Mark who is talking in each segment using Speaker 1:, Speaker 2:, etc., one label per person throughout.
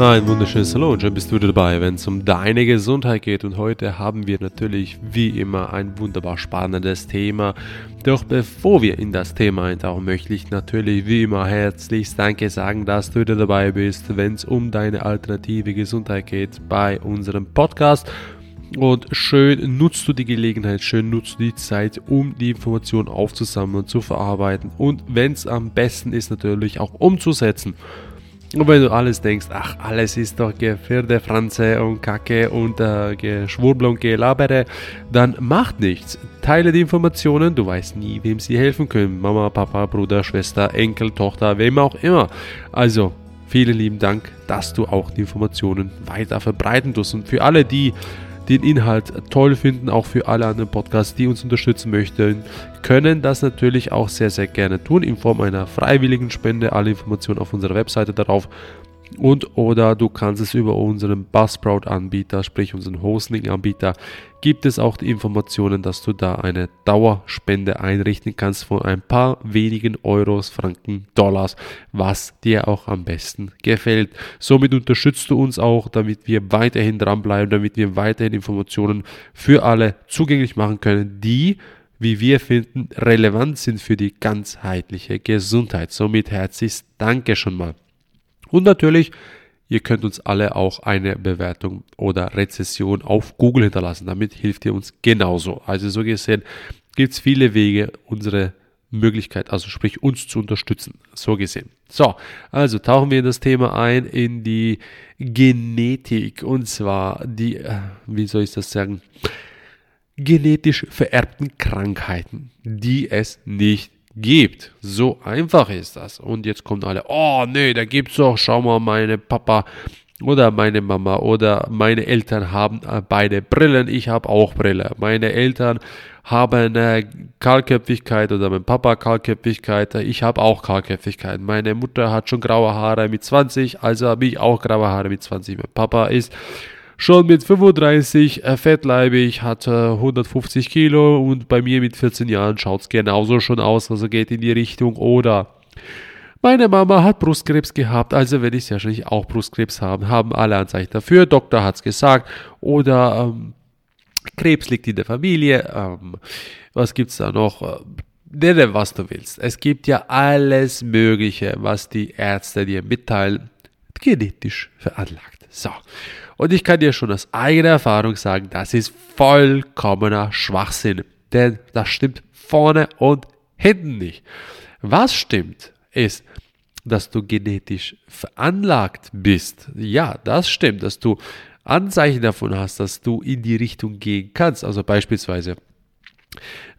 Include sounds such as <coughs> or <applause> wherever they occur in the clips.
Speaker 1: Ein wunderschönes Hallo schön bist du wieder dabei, wenn es um deine Gesundheit geht. Und heute haben wir natürlich wie immer ein wunderbar spannendes Thema. Doch bevor wir in das Thema eintauchen, möchte ich natürlich wie immer herzlichst Danke sagen, dass du wieder dabei bist, wenn es um deine alternative Gesundheit geht bei unserem Podcast. Und schön nutzt du die Gelegenheit, schön nutzt du die Zeit, um die Informationen aufzusammeln zu verarbeiten. Und wenn es am besten ist, natürlich auch umzusetzen. Und wenn du alles denkst, ach, alles ist doch Gefirde, Franze und Kacke und äh, Geschwurbel und Gelabere, dann macht nichts. Teile die Informationen, du weißt nie, wem sie helfen können. Mama, Papa, Bruder, Schwester, Enkel, Tochter, wem auch immer. Also, vielen lieben Dank, dass du auch die Informationen weiter verbreiten tust. Und für alle, die den Inhalt toll finden, auch für alle anderen Podcasts, die uns unterstützen möchten, können das natürlich auch sehr, sehr gerne tun in Form einer freiwilligen Spende. Alle Informationen auf unserer Webseite darauf und oder du kannst es über unseren Buzzsprout-Anbieter, sprich unseren Hosting-Anbieter, gibt es auch die Informationen, dass du da eine Dauerspende einrichten kannst von ein paar wenigen Euros, Franken, Dollars, was dir auch am besten gefällt. Somit unterstützt du uns auch, damit wir weiterhin dranbleiben, damit wir weiterhin Informationen für alle zugänglich machen können, die wie wir finden, relevant sind für die ganzheitliche Gesundheit. Somit herzlichst Danke schon mal. Und natürlich, ihr könnt uns alle auch eine Bewertung oder Rezession auf Google hinterlassen. Damit hilft ihr uns genauso. Also so gesehen gibt es viele Wege, unsere Möglichkeit, also sprich uns zu unterstützen. So gesehen. So, also tauchen wir in das Thema ein, in die Genetik. Und zwar die, äh, wie soll ich das sagen, genetisch vererbten Krankheiten, die es nicht gibt. So einfach ist das. Und jetzt kommen alle, oh nee, da gibt's doch, schau mal, meine Papa oder meine Mama oder meine Eltern haben äh, beide Brillen, ich habe auch Brille. Meine Eltern haben äh, Kahlköpfigkeit oder mein Papa Kahlköpfigkeit, ich habe auch Kahlköpfigkeit. Meine Mutter hat schon graue Haare mit 20, also habe ich auch graue Haare mit 20. Mein Papa ist schon mit 35 äh, fettleibig, hat äh, 150 Kilo und bei mir mit 14 Jahren schaut es genauso schon aus, also geht in die Richtung oder meine Mama hat Brustkrebs gehabt, also werde ich wahrscheinlich auch Brustkrebs haben, haben alle Anzeichen dafür, Doktor hat es gesagt oder ähm, Krebs liegt in der Familie, ähm, was gibt es da noch? Äh, nenne, was du willst. Es gibt ja alles Mögliche, was die Ärzte dir mitteilen, genetisch veranlagt. So. Und ich kann dir schon aus eigener Erfahrung sagen, das ist vollkommener Schwachsinn. Denn das stimmt vorne und hinten nicht. Was stimmt, ist, dass du genetisch veranlagt bist. Ja, das stimmt, dass du Anzeichen davon hast, dass du in die Richtung gehen kannst. Also beispielsweise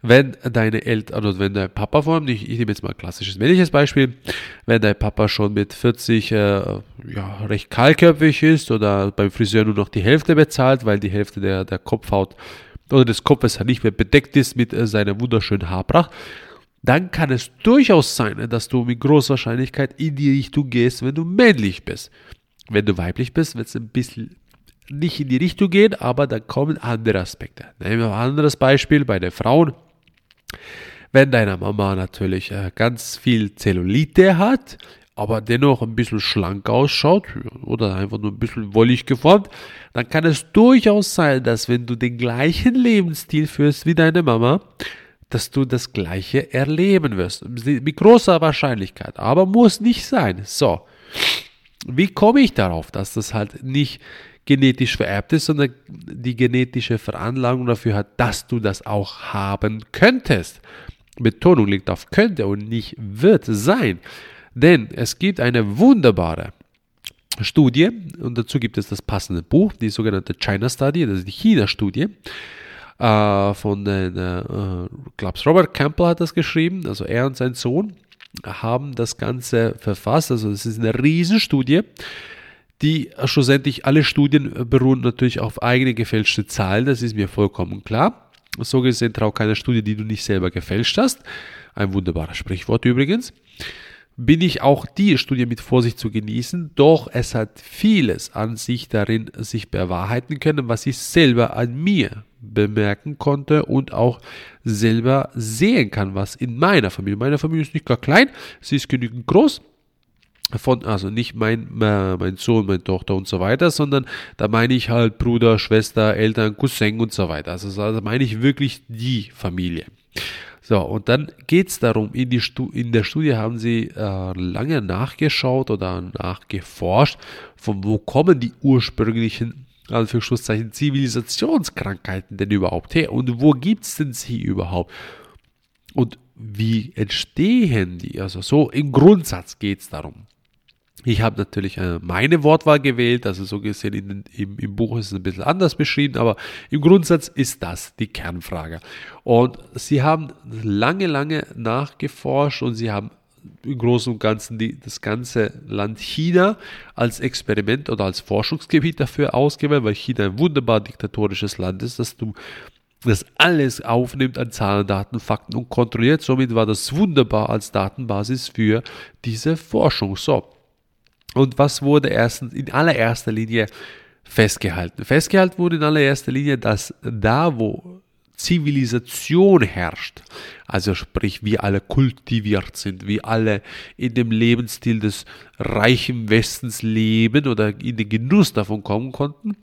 Speaker 1: wenn deine Eltern, oder wenn dein Papa vor allem, ich, ich nehme jetzt mal ein klassisches männliches Beispiel, wenn dein Papa schon mit 40 äh, ja, recht kahlköpfig ist oder beim Friseur nur noch die Hälfte bezahlt, weil die Hälfte der, der Kopfhaut oder des Kopfes nicht mehr bedeckt ist mit äh, seiner wunderschönen Haarpracht, dann kann es durchaus sein, dass du mit großer Wahrscheinlichkeit in die Richtung gehst, wenn du männlich bist. Wenn du weiblich bist, wird es ein bisschen nicht in die Richtung gehen, aber dann kommen andere Aspekte. Nehmen wir ein anderes Beispiel bei den Frauen. Wenn deine Mama natürlich äh, ganz viel Zellulite hat, aber dennoch ein bisschen schlank ausschaut oder einfach nur ein bisschen wollig geformt, dann kann es durchaus sein, dass wenn du den gleichen Lebensstil führst wie deine Mama, dass du das gleiche erleben wirst. Mit großer Wahrscheinlichkeit, aber muss nicht sein. So, wie komme ich darauf, dass das halt nicht genetisch vererbt ist, sondern die genetische Veranlagung dafür hat, dass du das auch haben könntest. Betonung liegt auf könnte und nicht wird sein. Denn es gibt eine wunderbare Studie und dazu gibt es das passende Buch, die sogenannte China Study, das ist die China-Studie äh, von den, äh, Robert Campbell hat das geschrieben, also er und sein Sohn haben das Ganze verfasst, also es ist eine Riesenstudie, die schlussendlich alle Studien beruhen natürlich auf eigene gefälschte Zahlen, das ist mir vollkommen klar. So gesehen trau keiner Studie, die du nicht selber gefälscht hast. Ein wunderbares Sprichwort übrigens. Bin ich auch die Studie mit Vorsicht zu genießen, doch es hat vieles an sich darin sich bewahrheiten können, was ich selber an mir bemerken konnte und auch selber sehen kann, was in meiner Familie. Meine Familie ist nicht gar klein, sie ist genügend groß, von, also nicht mein, äh, mein Sohn, meine Tochter und so weiter, sondern da meine ich halt Bruder, Schwester, Eltern, Cousin und so weiter. Also da meine ich wirklich die Familie. So, und dann geht es darum, in, die in der Studie haben sie äh, lange nachgeschaut oder nachgeforscht, von wo kommen die ursprünglichen Anführungszeichen Zivilisationskrankheiten denn überhaupt her und wo gibt es denn sie überhaupt? Und wie entstehen die? Also so im Grundsatz geht es darum. Ich habe natürlich äh, meine Wortwahl gewählt, also so gesehen in, im, im, Buch ist es ein bisschen anders beschrieben, aber im Grundsatz ist das die Kernfrage. Und sie haben lange, lange nachgeforscht und sie haben im Großen und Ganzen die, das ganze Land China als Experiment oder als Forschungsgebiet dafür ausgewählt, weil China ein wunderbar diktatorisches Land ist, dass du das alles aufnimmt an Zahlen, Daten, Fakten und kontrolliert. Somit war das wunderbar als Datenbasis für diese Forschung. So, und was wurde erstens in allererster Linie festgehalten? Festgehalten wurde in allererster Linie, dass da, wo Zivilisation herrscht, also sprich wir alle kultiviert sind, wir alle in dem Lebensstil des reichen Westens leben oder in den Genuss davon kommen konnten,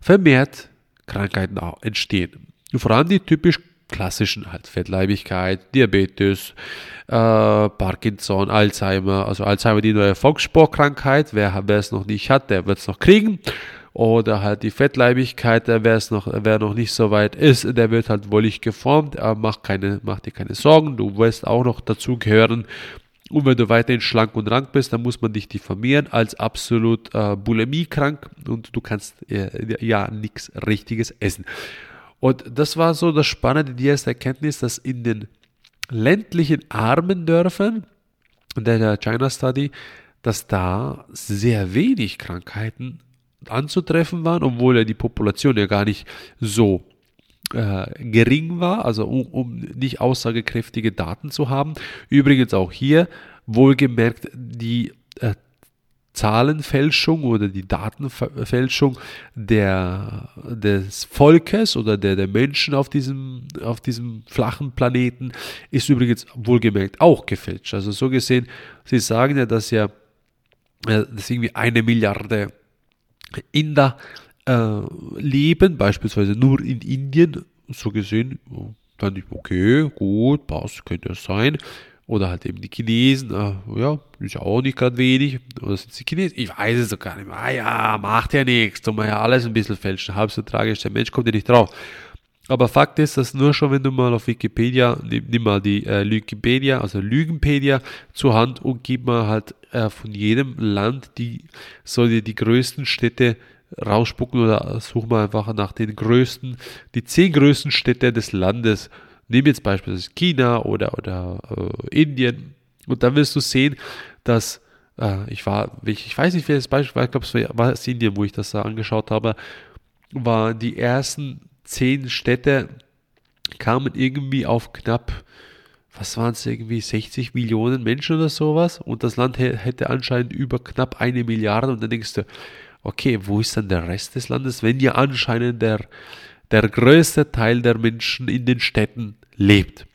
Speaker 1: vermehrt Krankheiten entstehen. vor allem die typisch klassischen halt Fettleibigkeit, Diabetes, äh, Parkinson, Alzheimer, also Alzheimer die neue Volkssportkrankheit, wer, es noch nicht hat, der wird es noch kriegen. Oder halt die Fettleibigkeit, wer es noch, wer noch nicht so weit ist, der wird halt wollig geformt, aber mach keine, mach dir keine Sorgen, du wirst auch noch dazu gehören. Und wenn du weiterhin schlank und rank bist, dann muss man dich diffamieren als absolut äh, bulimiekrank und du kannst äh, ja nichts Richtiges essen. Und das war so das Spannende, die erste Erkenntnis, dass in den ländlichen armen Dörfern, der China Study, dass da sehr wenig Krankheiten anzutreffen waren, obwohl ja die Population ja gar nicht so äh, gering war, also um, um nicht aussagekräftige Daten zu haben. Übrigens auch hier wohlgemerkt die äh, Zahlenfälschung oder die Datenfälschung der, des Volkes oder der, der Menschen auf diesem, auf diesem flachen Planeten ist übrigens wohlgemerkt auch gefälscht. Also so gesehen, Sie sagen ja, dass ja äh, dass irgendwie eine Milliarde Inder äh, leben, beispielsweise nur in Indien. So gesehen, dann ich, okay, gut, passt, könnte es sein. Oder halt eben die Chinesen, ja, ist ja auch nicht gerade wenig. Oder sind es die Chinesen? Ich weiß es doch gar nicht. Ah ja, macht ja nichts, tun wir ja alles ein bisschen fälschen. Halb so tragisch, der Mensch kommt ja nicht drauf. Aber Fakt ist, dass nur schon, wenn du mal auf Wikipedia, nimm, nimm mal die äh, Wikipedia, also Lügenpedia zur Hand und gib mal halt äh, von jedem Land die, soll dir die größten Städte rausspucken oder such mal einfach nach den größten, die zehn größten Städte des Landes Nimm jetzt beispielsweise China oder, oder äh, Indien. Und dann wirst du sehen, dass äh, ich war, ich, ich weiß nicht, welches Beispiel war, ich glaube, es war, war es Indien, wo ich das da angeschaut habe, waren die ersten zehn Städte kamen irgendwie auf knapp, was waren es irgendwie, 60 Millionen Menschen oder sowas. Und das Land hätte anscheinend über knapp eine Milliarde. Und dann denkst du, okay, wo ist dann der Rest des Landes, wenn ja anscheinend der, der größte Teil der Menschen in den Städten lebt.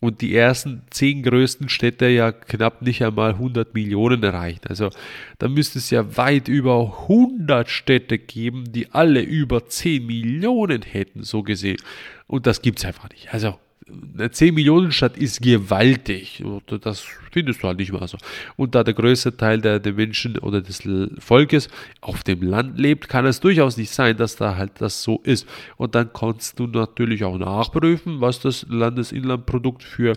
Speaker 1: Und die ersten zehn größten Städte ja knapp nicht einmal 100 Millionen erreichen. Also da müsste es ja weit über 100 Städte geben, die alle über 10 Millionen hätten, so gesehen. Und das gibt es einfach nicht. Also 10 Millionen Stadt ist gewaltig. Das findest du halt nicht mal so. Und da der größte Teil der, der, Menschen oder des Volkes auf dem Land lebt, kann es durchaus nicht sein, dass da halt das so ist. Und dann kannst du natürlich auch nachprüfen, was das Landesinlandprodukt für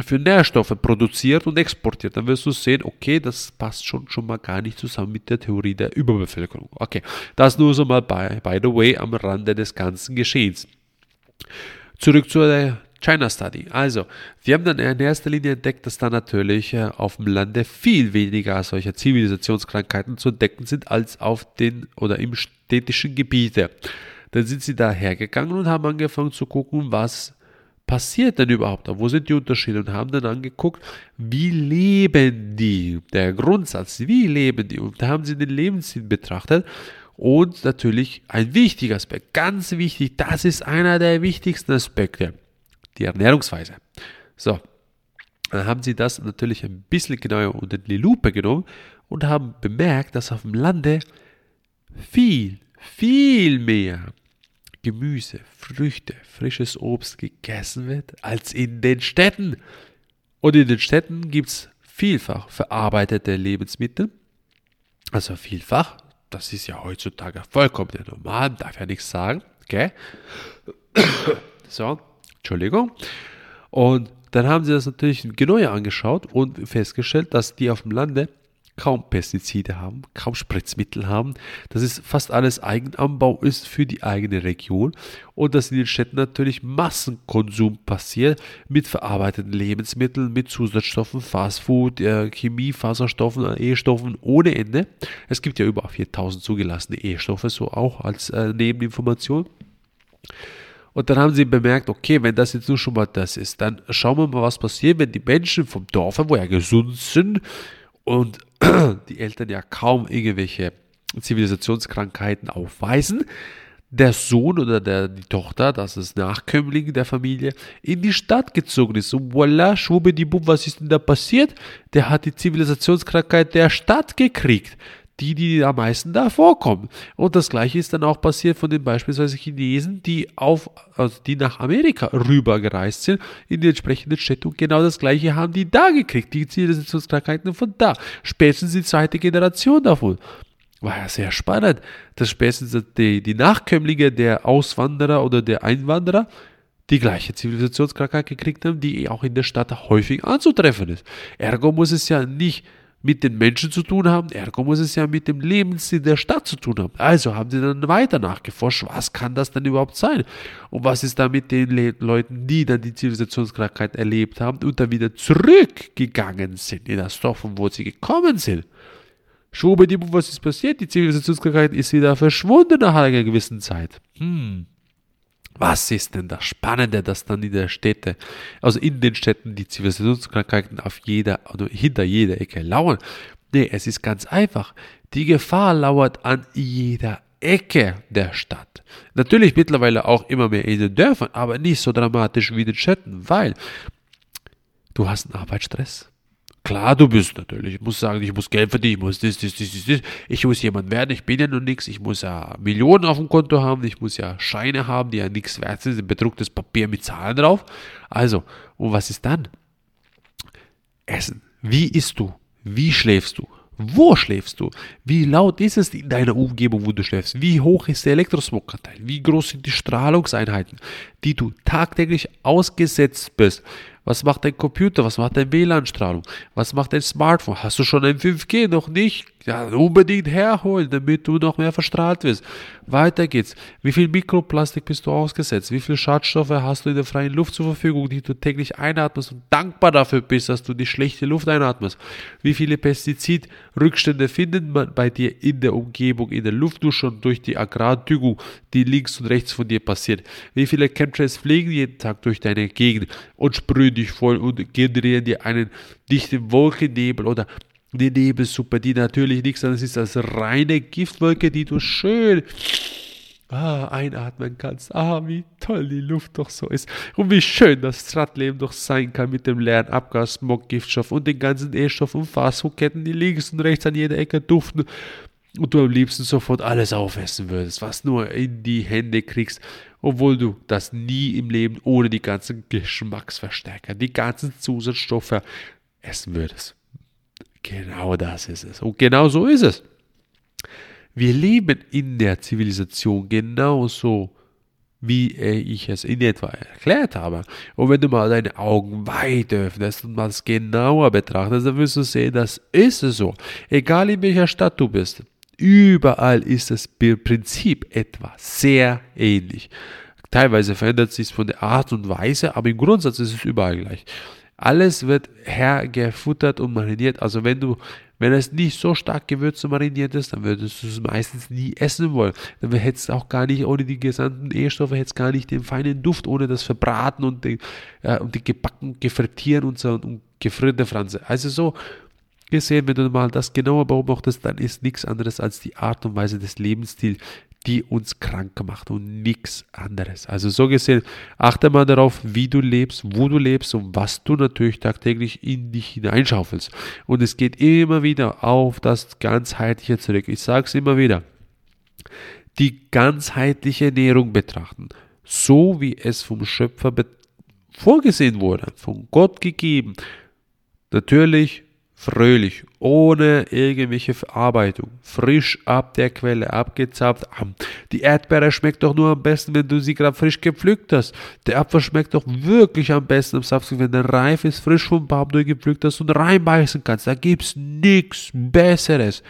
Speaker 1: für Nährstoffe produziert und exportiert, dann wirst du sehen, okay, das passt schon, schon mal gar nicht zusammen mit der Theorie der Überbevölkerung. Okay, das nur so mal by, by the way am Rande des ganzen Geschehens. Zurück zur China Study. Also, wir haben dann in erster Linie entdeckt, dass da natürlich äh, auf dem Lande viel weniger solcher Zivilisationskrankheiten zu entdecken sind als auf den oder im städtischen Gebiete. Dann sind sie da hergegangen und haben angefangen zu gucken, was passiert denn überhaupt? Wo sind die Unterschiede? Und haben dann angeguckt, wie leben die? Der Grundsatz, wie leben die? Und da haben sie den Lebensstil betrachtet und natürlich ein wichtiger Aspekt, ganz wichtig, das ist einer der wichtigsten Aspekte, die Ernährungsweise. So, Dann haben sie das natürlich ein bisschen genauer unter die Lupe genommen und haben bemerkt, dass auf dem Lande viel, viel mehr Gemüse, Früchte, frisches Obst gegessen wird als in den Städten. Und in den Städten gibt es vielfach verarbeitete Lebensmittel. Also vielfach, das ist ja heutzutage vollkommen normal, darf ja nichts sagen. Okay? <coughs> So, Entschuldigung. Und dann haben sie das natürlich genauer angeschaut und festgestellt, dass die auf dem Lande kaum Pestizide haben, kaum Spritzmittel haben, dass es fast alles Eigenanbau ist für die eigene Region und dass in den Städten natürlich Massenkonsum passiert mit verarbeiteten Lebensmitteln, mit Zusatzstoffen, Fastfood, äh, Chemie, Faserstoffen, äh, E-Stoffen ohne Ende. Es gibt ja über 4000 zugelassene E-Stoffe, so auch als äh, Nebeninformation. Und dann haben sie bemerkt, okay, wenn das jetzt nur schon mal das ist, dann schauen wir mal, was passiert, wenn die Menschen vom Dorf, wo ja gesund sind, und <clears throat> die Eltern ja kaum irgendwelche Zivilisationskrankheiten aufweisen, der Sohn oder der, die Tochter, das ist Nachkömmling der Familie, in die Stadt gezogen ist. Und voila, schwubbedibub, was ist denn da passiert? Der hat die Zivilisationskrankheit der Stadt gekriegt die, die am meisten da vorkommen. Und das gleiche ist dann auch passiert von den beispielsweise Chinesen, die auf, also die nach Amerika rübergereist sind, in die entsprechenden Städte und genau das gleiche haben die da gekriegt, die Zivilisationskrankheiten von da. Spätestens die zweite Generation davon. War ja sehr spannend, dass spätestens die, die Nachkömmlinge der Auswanderer oder der Einwanderer die gleiche Zivilisationskrankheit gekriegt haben, die auch in der Stadt häufig anzutreffen ist. Ergo muss es ja nicht mit den Menschen zu tun haben, ergo muss es ja mit dem Lebensstil der Stadt zu tun haben. Also haben sie dann weiter nachgeforscht, was kann das denn überhaupt sein? Und was ist da mit den Le Leuten, die dann die Zivilisationskrankheit erlebt haben und dann wieder zurückgegangen sind in das Dorf, von wo sie gekommen sind? Schwubbedibu, was ist passiert? Die Zivilisationskrankheit ist wieder verschwunden nach einer gewissen Zeit. Hm. Was ist denn das Spannende, dass dann in der Städte, also in den Städten die Zivilisationskrankheiten auf jeder oder hinter jeder Ecke lauern? Nee, es ist ganz einfach. Die Gefahr lauert an jeder Ecke der Stadt. Natürlich mittlerweile auch immer mehr in den Dörfern, aber nicht so dramatisch wie in den Städten, weil du hast einen Arbeitsstress, Klar, du bist natürlich. Ich muss sagen, ich muss Geld verdienen, ich muss das, das, das, das, das. Ich muss jemand werden, ich bin ja nur nichts. Ich muss ja Millionen auf dem Konto haben, ich muss ja Scheine haben, die ja nichts wert sind, bedrucktes Papier mit Zahlen drauf. Also, und was ist dann? Essen. Wie isst du? Wie schläfst du? Wo schläfst du? Wie laut ist es in deiner Umgebung, wo du schläfst? Wie hoch ist der Elektrosmoganteil? Wie groß sind die Strahlungseinheiten, die du tagtäglich ausgesetzt bist? Was macht dein Computer? Was macht deine WLAN-Strahlung? Was macht dein Smartphone? Hast du schon ein 5G? Noch nicht? Ja, unbedingt herholen, damit du noch mehr verstrahlt wirst. Weiter geht's. Wie viel Mikroplastik bist du ausgesetzt? Wie viele Schadstoffe hast du in der freien Luft zur Verfügung, die du täglich einatmest und dankbar dafür bist, dass du die schlechte Luft einatmest? Wie viele Pestizidrückstände findet man bei dir in der Umgebung, in der Luftdusche und durch die Agrardüngung, die links und rechts von dir passiert? Wie viele Chemtrails fliegen jeden Tag durch deine Gegend und sprühen dich voll und generieren dir einen dichten Wolkennebel oder die Nebelsuppe, die natürlich nichts anderes ist als reine Giftwolke, die du schön ah, einatmen kannst. Ah, wie toll die Luft doch so ist. Und wie schön das Stadtleben doch sein kann mit dem leeren Abgas, Smog, Giftstoff und den ganzen E-Stoff und Fastfoodketten, die links und rechts an jeder Ecke duften. Und du am liebsten sofort alles aufessen würdest, was nur in die Hände kriegst, obwohl du das nie im Leben ohne die ganzen Geschmacksverstärker, die ganzen Zusatzstoffe essen würdest. Genau das ist es. Und genau so ist es. Wir leben in der Zivilisation genauso, wie ich es in etwa erklärt habe. Und wenn du mal deine Augen weit öffnest und mal es genauer betrachtest, dann wirst du sehen, das ist es so. Egal in welcher Stadt du bist, überall ist das Prinzip etwa sehr ähnlich. Teilweise verändert sich es von der Art und Weise, aber im Grundsatz ist es überall gleich. Alles wird hergefuttert und mariniert. Also wenn du, wenn es nicht so stark gewürzt und mariniert ist, dann würdest du es meistens nie essen wollen. Dann hättest du auch gar nicht, ohne die gesamten E-Stoffe, hättest gar nicht den feinen Duft, ohne das Verbraten und die, äh, und die gebacken, gefrittieren und so und gefrierte Franze. Also so gesehen, wenn du mal das genauer beobachtest, dann ist nichts anderes als die Art und Weise des Lebensstils, die uns krank macht und nichts anderes. Also so gesehen, achte mal darauf, wie du lebst, wo du lebst und was du natürlich tagtäglich in dich hineinschaufelst. Und es geht immer wieder auf das ganzheitliche zurück. Ich sage es immer wieder. Die ganzheitliche Ernährung betrachten, so wie es vom Schöpfer vorgesehen wurde, von Gott gegeben. Natürlich fröhlich, ohne irgendwelche Verarbeitung, frisch ab der Quelle, abgezapft. Die Erdbeere schmeckt doch nur am besten, wenn du sie gerade frisch gepflückt hast. Der Apfel schmeckt doch wirklich am besten am Saft, wenn der reif ist, frisch vom Baum gepflückt hast und reinbeißen kannst. Da gibt's nichts Besseres.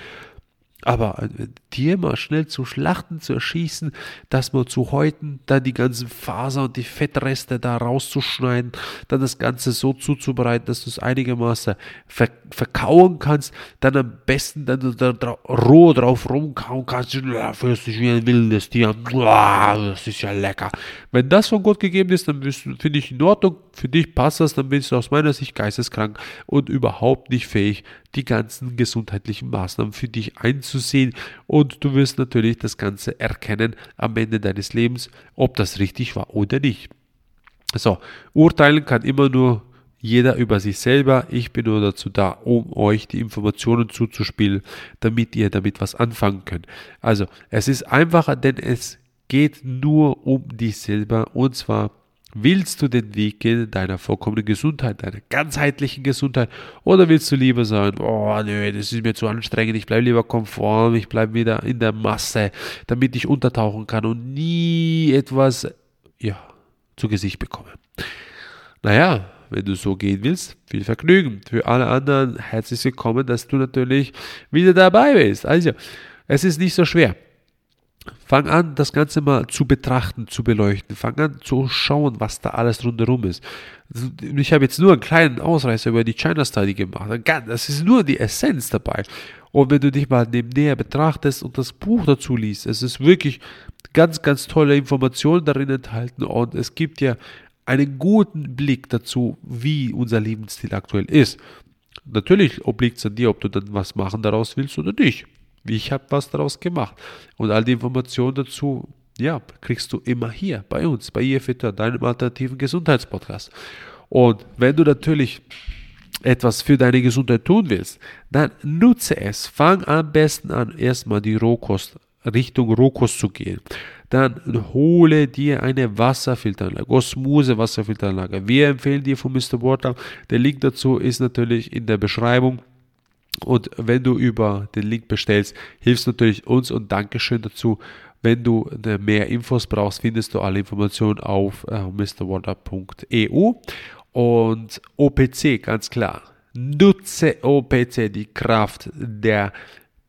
Speaker 1: Aber äh, Tier mal schnell zu schlachten, zu erschießen, das mal zu häuten, dann die ganzen Faser und die Fettreste da rauszuschneiden, dann das Ganze so zuzubereiten, dass du es einigermaßen ver verkauen kannst, dann am besten dann da, da, roh drauf rumkauen kannst, ja, fühlst dich wie ein wildes Tier, das ist ja lecker. Wenn das von Gott gegeben ist, dann finde ich in Ordnung, für dich passt das, dann bist du aus meiner Sicht geisteskrank und überhaupt nicht fähig, die ganzen gesundheitlichen Maßnahmen für dich einzusehen und du wirst natürlich das Ganze erkennen am Ende deines Lebens, ob das richtig war oder nicht. So, urteilen kann immer nur jeder über sich selber. Ich bin nur dazu da, um euch die Informationen zuzuspielen, damit ihr damit was anfangen könnt. Also, es ist einfacher, denn es geht nur um dich selber und zwar Willst du den Weg gehen deiner vollkommenen Gesundheit, deiner ganzheitlichen Gesundheit? Oder willst du lieber sagen, oh nö, das ist mir zu anstrengend, ich bleibe lieber konform, ich bleibe wieder in der Masse, damit ich untertauchen kann und nie etwas ja, zu Gesicht bekomme? Naja, wenn du so gehen willst, viel Vergnügen. Für alle anderen herzlich willkommen, dass du natürlich wieder dabei bist. Also, es ist nicht so schwer. Fang an, das Ganze mal zu betrachten, zu beleuchten. Fang an zu schauen, was da alles rundherum ist. Ich habe jetzt nur einen kleinen Ausreißer über die China Study gemacht. Das ist nur die Essenz dabei. Und wenn du dich mal näher betrachtest und das Buch dazu liest, es ist wirklich ganz, ganz tolle Informationen darin enthalten und es gibt ja einen guten Blick dazu, wie unser Lebensstil aktuell ist. Natürlich obliegt es an dir, ob du dann was machen daraus willst oder nicht. Ich habe was daraus gemacht. Und all die Informationen dazu, ja, kriegst du immer hier bei uns, bei IFITA, deinem alternativen Gesundheitspodcast. Und wenn du natürlich etwas für deine Gesundheit tun willst, dann nutze es. Fang am besten an, erstmal die Rohkost, Richtung Rohkost zu gehen. Dann hole dir eine Wasserfilteranlage, Osmose Wasserfilteranlage. Wir empfehlen dir von Mr. Water. Der Link dazu ist natürlich in der Beschreibung. Und wenn du über den Link bestellst, hilfst natürlich uns und Dankeschön dazu. Wenn du mehr Infos brauchst, findest du alle Informationen auf äh, mrwater.eu und OPC, ganz klar. Nutze OPC, die Kraft der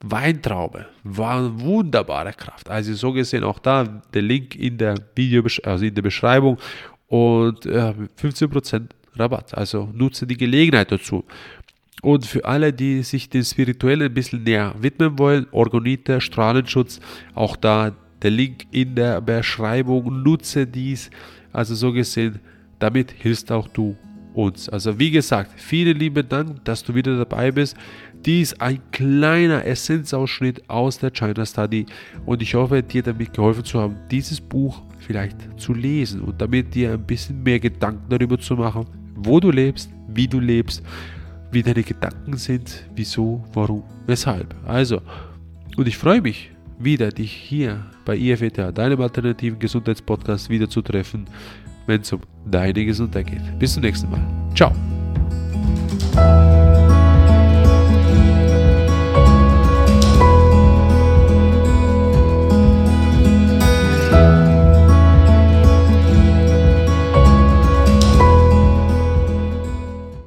Speaker 1: Weintraube. War eine wunderbare Kraft. Also so gesehen auch da der Link in der Video, also in der Beschreibung und äh, 15% Rabatt. Also nutze die Gelegenheit dazu. Und für alle, die sich dem Spirituellen ein bisschen näher widmen wollen, Orgonite, Strahlenschutz, auch da der Link in der Beschreibung, nutze dies. Also so gesehen, damit hilfst auch du uns. Also wie gesagt, vielen lieben Dank, dass du wieder dabei bist. Dies ein kleiner Essenzausschnitt aus der China Study und ich hoffe, dir damit geholfen zu haben, dieses Buch vielleicht zu lesen und damit dir ein bisschen mehr Gedanken darüber zu machen, wo du lebst, wie du lebst wie deine Gedanken sind, wieso, warum, weshalb. Also, und ich freue mich wieder, dich hier bei IFETA, deinem alternativen Gesundheitspodcast, wieder zu treffen, wenn es um deine Gesundheit geht. Bis zum nächsten Mal. Ciao.